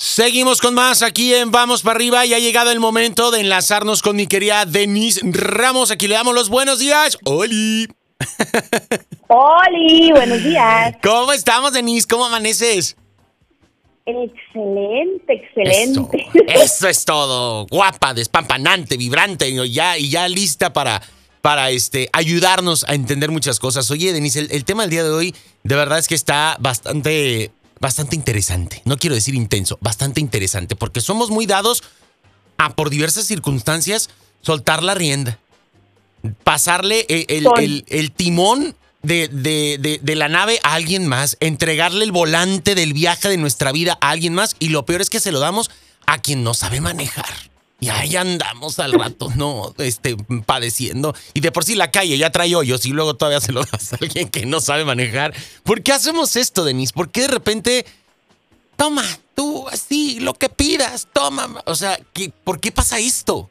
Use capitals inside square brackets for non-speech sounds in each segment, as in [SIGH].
Seguimos con más aquí en Vamos para arriba y ha llegado el momento de enlazarnos con mi querida Denise Ramos. Aquí le damos los buenos días. ¡Oli! ¡Oli! Buenos días. ¿Cómo estamos, Denise? ¿Cómo amaneces? Excelente, excelente. Eso, eso es todo. Guapa, despampanante, vibrante y ya, y ya lista para, para este, ayudarnos a entender muchas cosas. Oye, Denise, el, el tema del día de hoy de verdad es que está bastante, bastante interesante. No quiero decir intenso, bastante interesante, porque somos muy dados a, por diversas circunstancias, soltar la rienda. Pasarle el, el- Son- el- el timón de, de- de- de la nave a alguien más, entregarle el volante del viaje de nuestra vida a alguien más, y lo peor es que se lo damos a quien no sabe manejar. Y ahí andamos al rato, ¿no? Este, padeciendo. Y de por sí la calle ya trae hoyos y luego todavía se lo das a alguien que no sabe manejar. ¿Por qué hacemos esto, Denise? ¿Por qué de repente, toma, tú así, lo que pidas, toma? O sea, ¿qué- ¿por qué pasa esto?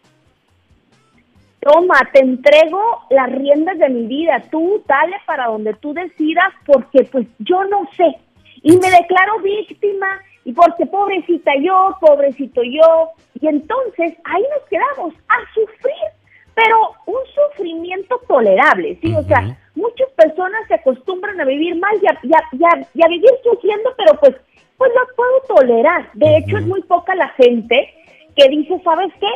Toma, te entrego las riendas de mi vida. Tú dale para donde tú decidas porque pues yo no sé. Y me declaro víctima y porque pobrecita yo, pobrecito yo. Y entonces ahí nos quedamos a sufrir, pero un sufrimiento tolerable, ¿sí? O sea, muchas personas se acostumbran a vivir mal y a, y a- y a- y a vivir sufriendo, pero pues, pues lo puedo tolerar. De hecho, es muy poca la gente que dice, ¿sabes qué?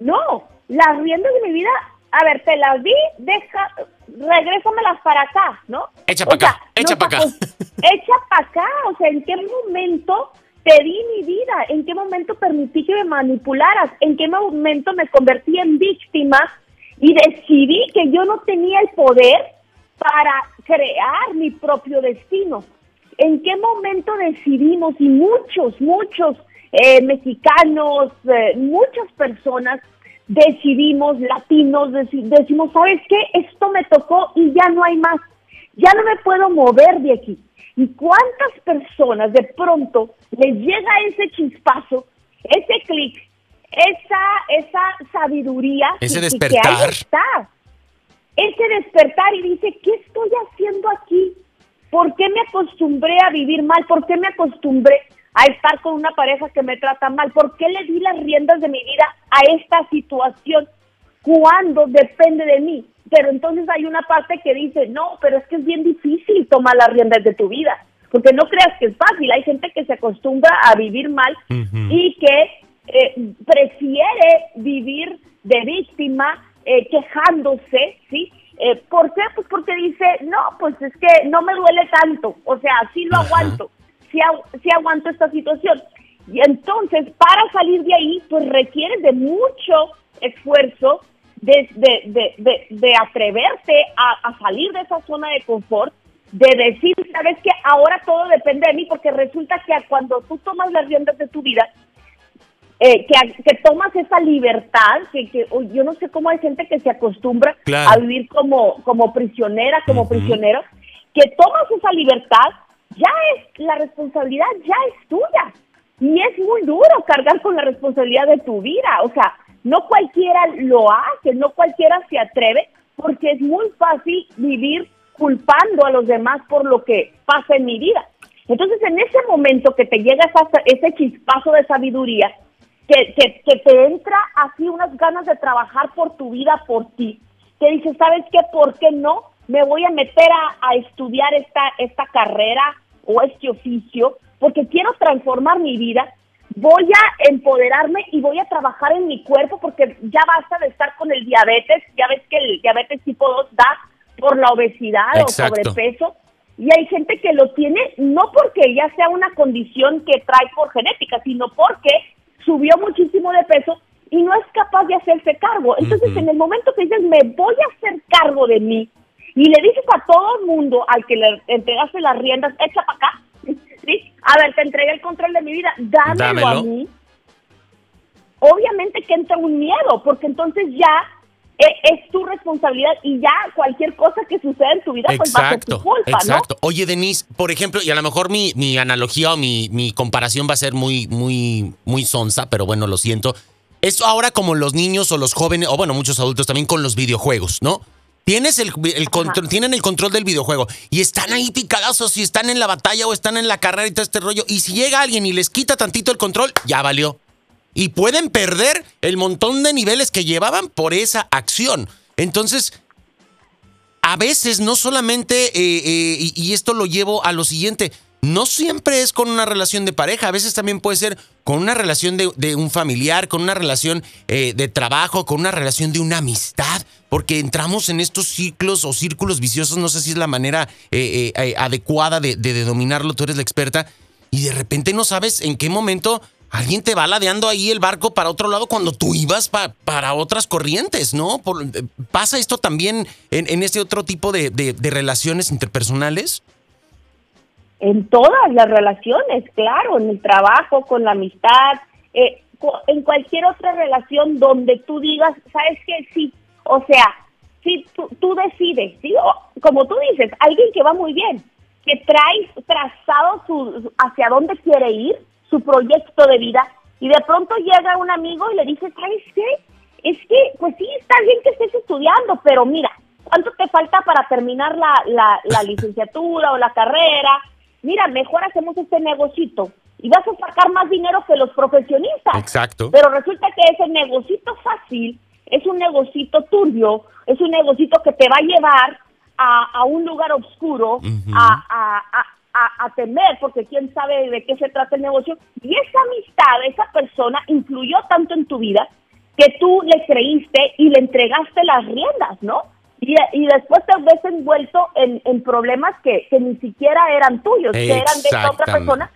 No, las riendas de mi vida, a ver, te las di, deja, regrésamelas para acá, ¿no? Echa O pa' acá, sea, echa nos pa' acá. Echa para acá, o sea, ¿en qué momento te di mi vida? ¿En qué momento permití que me manipularas? ¿En qué momento me convertí en víctima y decidí que yo no tenía el poder para crear mi propio destino? ¿En qué momento decidimos, y muchos, muchos eh, mexicanos, eh, muchas personas decidimos, latinos, deci- decimos, ¿sabes qué? Esto me tocó y ya no hay más. Ya no me puedo mover de aquí. ¿Y cuántas personas de pronto les llega ese chispazo, ese clic, esa, esa sabiduría? Ese despertar. Que ahí está ese despertar y dice, ¿qué estoy haciendo aquí? ¿Por qué me acostumbré a vivir mal? ¿Por qué me acostumbré a estar con una pareja que me trata mal? ¿Por qué le di las riendas de mi vida a esta situación cuando depende de mí? Pero entonces hay una parte que dice, no, pero es que es bien difícil tomar las riendas de tu vida, porque no creas que es fácil. Hay gente que se acostumbra a vivir mal y que eh, prefiere vivir de víctima, eh, quejándose, ¿sí? Eh, ¿Por qué? Pues porque dice, no, pues es que no me duele tanto, o sea, sí lo Ajá. aguanto, sí, agu- aguanto esta situación. Y entonces, para salir de ahí, pues requiere de mucho esfuerzo, de, de, de, de, atreverte a, a salir de esa zona de confort, de decir, sabes que ahora todo depende de mí, porque resulta que cuando tú tomas las riendas de tu vida, eh, que, que tomas esa libertad, que, que yo no sé cómo hay gente que se acostumbra Claro. a vivir como, como prisionera, como Ujú. prisionero, que tomas esa libertad, ya es, la responsabilidad ya es tuya. Y es muy duro cargar con la responsabilidad de tu vida. O sea, no cualquiera lo hace, no cualquiera se atreve, porque es muy fácil vivir culpando a los demás por lo que pasa en mi vida. Entonces, en ese momento que te llega esa- ese chispazo de sabiduría, que, te entra así unas ganas de trabajar por tu vida, por ti, que dices, ¿sabes qué? ¿Por qué no? Me voy a meter a, a estudiar esta, esta carrera o este oficio, porque quiero transformar mi vida, voy a empoderarme y voy a trabajar en mi cuerpo, porque ya basta de estar con el diabetes, ya ves que el diabetes tipo 2 da por la obesidad Exacto. o sobrepeso, y hay gente que lo tiene no porque ya sea una condición que trae por genética, sino porque subió muchísimo de peso y no es capaz de hacerse cargo. Entonces, Ujú. en el momento que dices, me voy a hacer cargo de mí, y le dices a todo el mundo al que le entregaste las riendas, echa para acá, [LAUGHS] ¿sí? A ver, te entregué el control de mi vida, dámelo, Dámelo. a mí. Obviamente que entra un miedo, porque entonces ya eh, es tu responsabilidad y ya cualquier cosa que suceda en tu vida, pues va a ser tu Exacto, culpa, exacto. Oye, Denise, por ejemplo, y a lo mejor mi, mi analogía o mi, mi comparación va a ser muy, muy, muy sonsa, pero bueno, lo siento. Es ahora como los niños o los jóvenes, o bueno, muchos adultos también con los videojuegos, ¿no? Tienes el, el control, tienen el control del videojuego y están ahí picadazos y están en la batalla o están en la carrera y todo este rollo. Y si llega alguien y les quita tantito el control, ya valió. Y pueden perder el montón de niveles que llevaban por esa acción. Entonces, a veces no solamente, eh, eh, y, esto lo llevo a lo siguiente, no siempre es con una relación de pareja, a veces también puede ser con una relación de, un familiar, con una relación eh, de trabajo, con una relación de una amistad, porque entramos en estos ciclos o círculos viciosos, no sé si es la manera adecuada de, dominarlo, tú eres la experta, y de repente no sabes en qué momento alguien te va ladeando ahí el barco para otro lado cuando tú ibas para otras corrientes, ¿no? Eh, ¿Pasa esto también en, en este otro tipo de, relaciones interpersonales? En todas las relaciones, claro, en el trabajo, con la amistad, eh, en cualquier otra relación donde tú digas, ¿sabes qué? Sí, o sea, sí, tú, decides, ¿sí? como tú dices, alguien que va muy bien, que trae trazado su, hacia dónde quiere ir, su proyecto de vida y de pronto llega un amigo y le dice, ¿sabes qué? Es que, pues sí, está bien que estés estudiando, pero mira, ¿cuánto te falta para terminar la, la, la licenciatura o la carrera? Mira, mejor hacemos este negocito y vas a sacar más dinero que los profesionistas. Exacto. Pero resulta que ese negocito fácil es un negocito turbio, es un negocito que te va a llevar a, a un lugar oscuro, a, a, a, temer, porque quién sabe de qué se trata el negocio. Y esa amistad, esa persona influyó tanto en tu vida que tú le creíste y le entregaste las riendas, ¿no? Y, y después te ves envuelto en, en problemas que, que, ni siquiera eran tuyos, que eran de esa otra persona.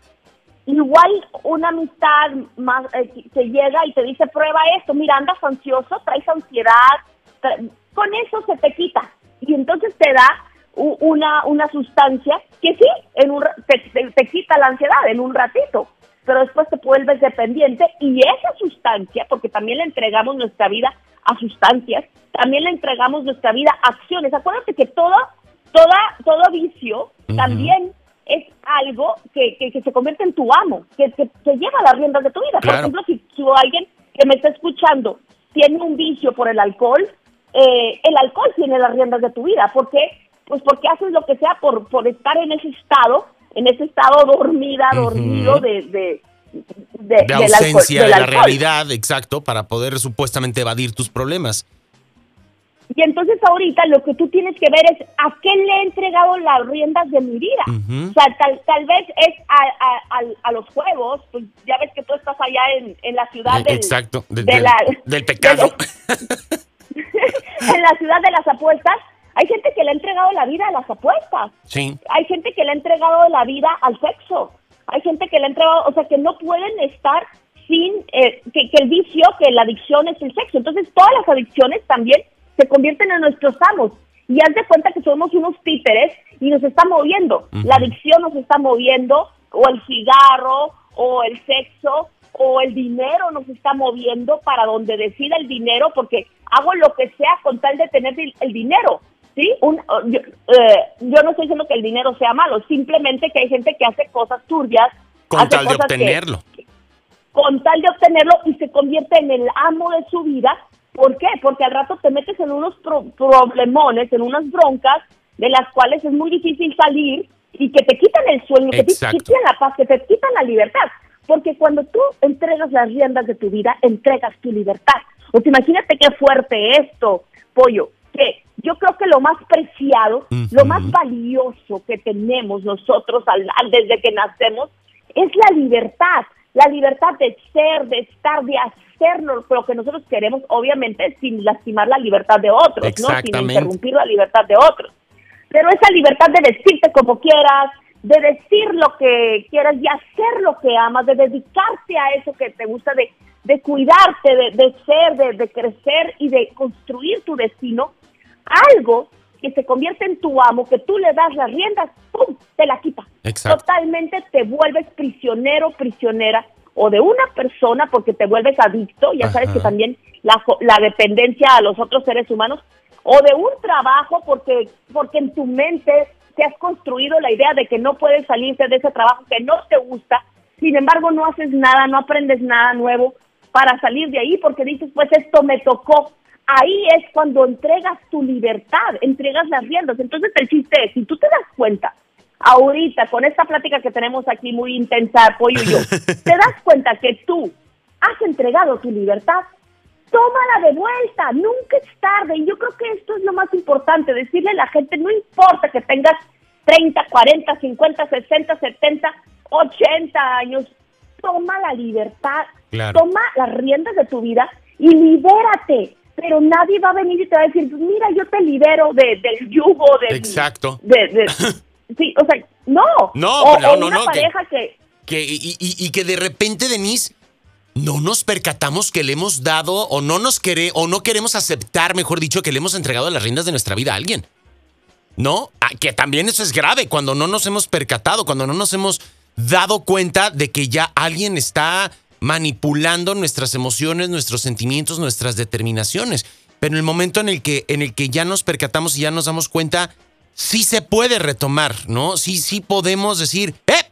Igual una amistad más eh, que llega y te dice, prueba esto, mira, andas ansioso, traes ansiedad, con eso se te quita. Y entonces te da una, una sustancia que sí, en un, te, quita la ansiedad en un ratito, pero después te vuelves dependiente y esa sustancia, porque también le entregamos nuestra vida a sustancias, también le entregamos nuestra vida a acciones. Acuérdate que todo, toda, todo vicio también es algo que, que, se convierte en tu amo, que, te lleva las riendas de tu vida. Por ejemplo, si, si alguien que me está escuchando tiene un vicio por el alcohol, eh, el alcohol tiene las riendas de tu vida, porque pues porque haces lo que sea por, por estar en ese estado, en ese estado dormida, dormido de, de, de, ausencia de la realidad, exacto, para poder supuestamente evadir tus problemas. Y entonces ahorita lo que tú tienes que ver es a qué le he entregado las riendas de mi vida. O sea, tal, tal vez es a, a, los juegos, pues ya ves que tú estás allá en, en la ciudad eh, del, Exacto, del, del, [LAUGHS] pecado. [LAUGHS] en la ciudad de las apuestas, hay gente que le ha entregado la vida a las apuestas. Sí. Hay gente que le ha entregado la vida al sexo. Hay gente que le ha entregado, o sea, que no pueden estar sin eh, que, el vicio, que la adicción es el sexo. Entonces, todas las adicciones también se convierten en nuestros amos. Y haz de cuenta que somos unos títeres y nos está moviendo. La adicción nos está moviendo, o el cigarro, o el sexo, o el dinero nos está moviendo para donde decida el dinero, porque hago lo que sea con tal de tener el dinero. ¿Sí? Un, yo, eh, yo, no estoy diciendo que el dinero sea malo, simplemente que hay gente que hace cosas turbias. Con tal de obtenerlo. con tal de obtenerlo y se convierte en el amo de su vida. ¿Por qué? Porque al rato te metes en unos problemones, en unas broncas de las cuales es muy difícil salir y que te quitan el sueño, que te quitan la paz, que te quitan la libertad. Porque cuando tú entregas las riendas de tu vida, entregas tu libertad. O sea, imagínate qué fuerte esto, pollo, yo creo que lo más preciado, lo más valioso que tenemos nosotros al, desde que nacemos es la libertad, la libertad de ser, de estar, de hacer lo que nosotros queremos, obviamente sin lastimar la libertad de otros, ¿no? sin interrumpir la libertad de otros. Pero esa libertad de vestirte como quieras, de decir lo que quieras y hacer lo que amas, de dedicarte a eso que te gusta, de, de cuidarte, de, de ser, de, de crecer y de construir tu destino, algo que se convierte en tu amo, que tú le das las riendas, ¡pum!, te la quita. Totalmente te vuelves prisionero, prisionera, o de una persona porque te vuelves adicto, ya sabes que también la, la dependencia a los otros seres humanos, o de un trabajo porque, porque en tu mente te has construido la idea de que no puedes salirte de ese trabajo que no te gusta, sin embargo no haces nada, no aprendes nada nuevo para salir de ahí porque dices, pues esto me tocó, ahí es cuando entregas tu libertad, entregas las riendas. Entonces el chiste es, si tú te das cuenta, ahorita con esta plática que tenemos aquí muy intensa, Pollo y yo, [LAUGHS] te das cuenta que tú has entregado tu libertad, tómala de vuelta, nunca es tarde. Y yo creo que esto es lo más importante, decirle a la gente, no importa que tengas 30, 40, 50, 60, 70, 80 años, toma la libertad, toma las riendas de tu vida y libérate. Pero nadie va a venir y te va a decir, mira, yo te libero de, del yugo, de, Exacto. De, [LAUGHS] sí, o sea, no. No, o, no, no, una pareja que, que, y, y, que de repente, Denise, no nos percatamos que le hemos dado o no nos quere, o no queremos aceptar, mejor dicho, que le hemos entregado las riendas de nuestra vida a alguien. ¿No? Ah, que también eso es grave cuando no nos hemos percatado, cuando no nos hemos dado cuenta de que ya alguien está manipulando nuestras emociones, nuestros sentimientos, nuestras determinaciones. Pero en el momento en el que, en el que ya nos percatamos y ya nos damos cuenta, sí se puede retomar, ¿no? Sí, sí podemos decir, ¡eh!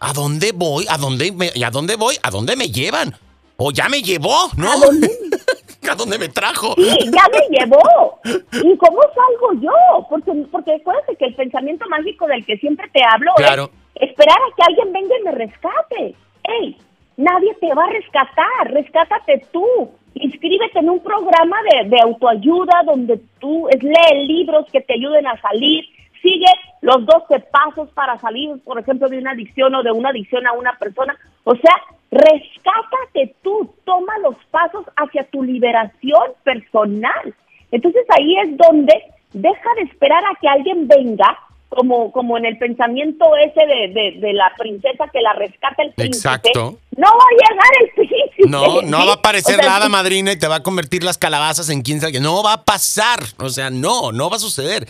¿A dónde voy? ¿A dónde me, ¿A dónde voy? ¿A dónde me llevan? O ya me llevó, ¿no? ¿A dónde? [LAUGHS] ¿A dónde me trajo? Sí, ya me llevó. ¿Y cómo salgo yo? Porque, porque acuérdate que el pensamiento mágico del que siempre te hablo claro. es esperar a que alguien venga y me rescate. ¡Ey! Nadie te va a rescatar, rescátate tú. Inscríbete en un programa de, autoayuda donde tú lee libros que te ayuden a salir, sigue los 12 pasos para salir, por ejemplo, de una adicción o de una adicción a una persona. O sea, rescátate tú, toma los pasos hacia tu liberación personal. Entonces ahí es donde deja de esperar a que alguien venga como, como en el pensamiento ese de, de, la princesa que la rescata el príncipe. Exacto. No va a llegar el príncipe. No, no va a aparecer [LAUGHS] nada, madrina, y te va a convertir las calabazas en 15 No va a pasar. O sea, no, no va a suceder.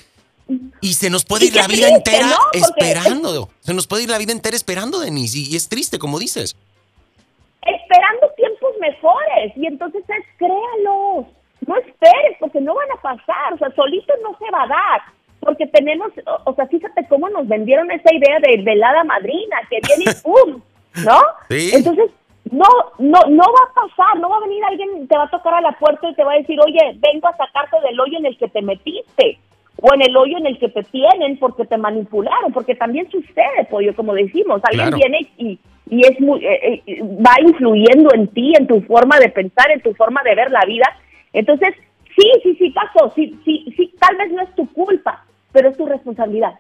Y se nos puede ir la vida entera esperando. Se nos puede ir la vida entera esperando, Denise. Y, es triste, como dices. Esperando tiempos mejores. Y entonces es créalos. No esperes, porque no van a pasar. O sea, solito no se va a dar porque tenemos, o, sea, fíjate cómo nos vendieron esa idea de velada madrina, que viene y [LAUGHS] ¡pum! ¿No? Sí. Entonces, no, no, no va a pasar, no va a venir alguien, te va a tocar a la puerta y te va a decir, oye, vengo a sacarte del hoyo en el que te metiste, o en el hoyo en el que te tienen porque te manipularon, porque también sucede, pollo, como decimos, alguien viene y, y es muy, eh, eh, va influyendo en ti, en tu forma de pensar, en tu forma de ver la vida. Entonces, sí, sí, sí pasó, sí, sí, sí, tal vez no es tu culpa, pero es tu responsabilidad.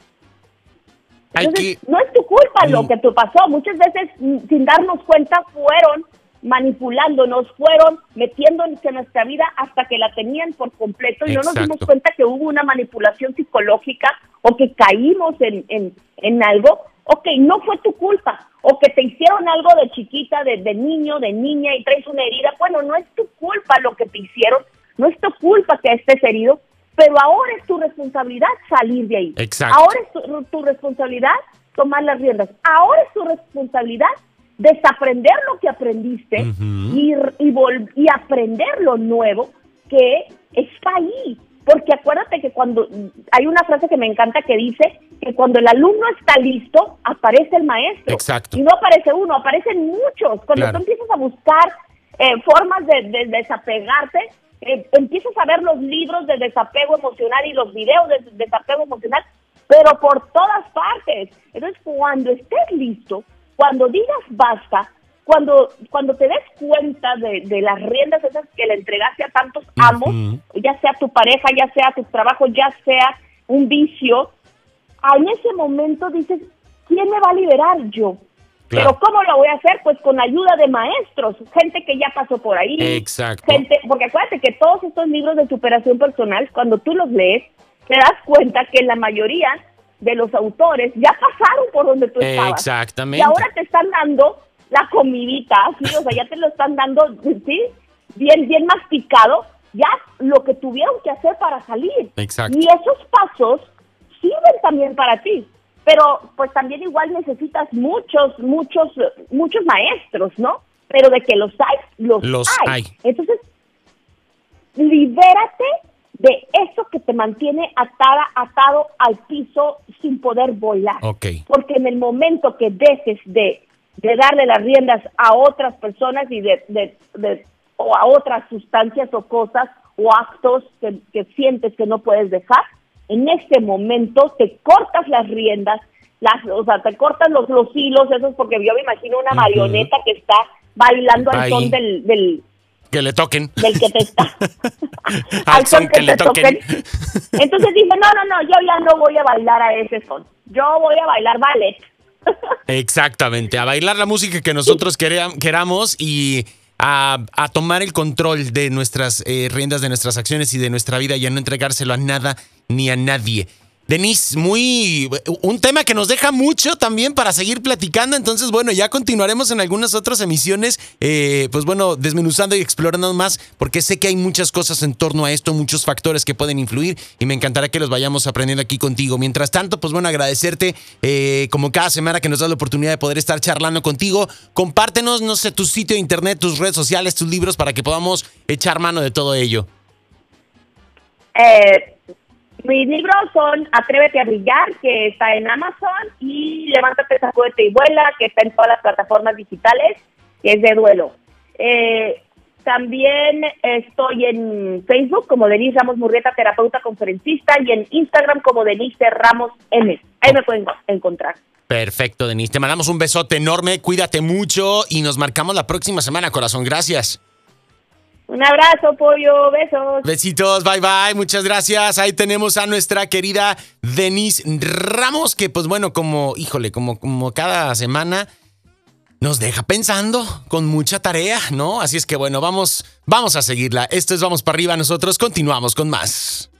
no es tu culpa lo mm. que te pasó. Muchas veces, mm, sin darnos cuenta, fueron manipulándonos, fueron metiéndonos en nuestra vida hasta que la tenían por completo y no nos dimos cuenta que hubo una manipulación psicológica o que caímos en, en, en algo. Ok, no fue tu culpa. O que te hicieron algo de chiquita, de, de niño, de niña y traes una herida. Bueno, no es tu culpa lo que te hicieron. No es tu culpa que estés herido pero ahora es tu responsabilidad salir de ahí. Exacto. Ahora es tu, responsabilidad tomar las riendas. Ahora es tu responsabilidad desaprender lo que aprendiste y, y, y aprender lo nuevo que está ahí. Porque acuérdate que cuando hay una frase que me encanta que dice que cuando el alumno está listo, aparece el maestro. Exacto. Y no aparece uno, aparecen muchos. Cuando tú empiezas a buscar eh, formas de, de desapegarte, eh, empiezas a ver los libros de desapego emocional y los videos de desapego emocional, pero por todas partes. Entonces, cuando estés listo, cuando digas basta, cuando, cuando te des cuenta de, las riendas esas que le entregaste a tantos amos, ya sea tu pareja, ya sea tu trabajo, ya sea un vicio, en ese momento dices, ¿quién me va a liberar yo? Pero ¿cómo lo voy a hacer? Pues con ayuda de maestros, gente que ya pasó por ahí. Exacto. Gente, porque acuérdate que todos estos libros de superación personal, cuando tú los lees, te das cuenta que la mayoría de los autores ya pasaron por donde tú estabas. Exactamente. Y ahora te están dando la comidita, ¿sí? o sea, ya te lo están dando, ¿sí? Bien, bien masticado, ya lo que tuvieron que hacer para salir. Exacto. Y esos pasos sirven también para ti pero pues también igual necesitas muchos, muchos, muchos maestros, ¿no? Pero de que los hay, los, hay. Entonces, libérate de eso que te mantiene atada, atado al piso sin poder volar. Porque en el momento que dejes de, de darle las riendas a otras personas y de, de, o a otras sustancias o cosas o actos que, que sientes que no puedes dejar, en este momento te cortas las riendas, las, o sea, te cortas los, los hilos, esos, porque yo me imagino una marioneta que está bailando al son del, del, que le toquen. Del que te está. [LAUGHS] al son que, le toquen. Entonces dice, no, no, no, yo ya no voy a bailar a ese son. Yo voy a bailar ballet. [LAUGHS] Exactamente, a bailar la música que nosotros queramos y a, tomar el control de nuestras eh, riendas, de nuestras acciones y de nuestra vida y a no entregárselo a nada ni a nadie. Denise, muy un tema que nos deja mucho también para seguir platicando. Entonces, bueno, ya continuaremos en algunas otras emisiones, eh, pues bueno, desmenuzando y explorando más, porque sé que hay muchas cosas en torno a esto, muchos factores que pueden influir y me encantará que los vayamos aprendiendo aquí contigo. Mientras tanto, pues bueno, agradecerte eh, como cada semana que nos das la oportunidad de poder estar charlando contigo. Compártenos, no sé, tu sitio de internet, tus redes sociales, tus libros para que podamos echar mano de todo ello. Eh mis libros son Atrévete a brillar, que está en Amazon, y Levántate, sacúdete y vuela, que está en todas las plataformas digitales, que es de duelo. Eh, también estoy en Facebook como Denise Ramos Murrieta, terapeuta conferencista, y en Instagram como Denise Ramos M. Ahí me pueden encontrar. Perfecto, Denise. Te mandamos un besote enorme, cuídate mucho y nos marcamos la próxima semana, corazón. Gracias. Un abrazo, pollo, besos. Besitos, bye bye, muchas gracias. Ahí tenemos a nuestra querida Denise Ramos, que pues bueno, como, híjole, como, como cada semana nos deja pensando con mucha tarea, ¿no? Así es que bueno, vamos, vamos a seguirla. Esto es Vamos para arriba, nosotros continuamos con más.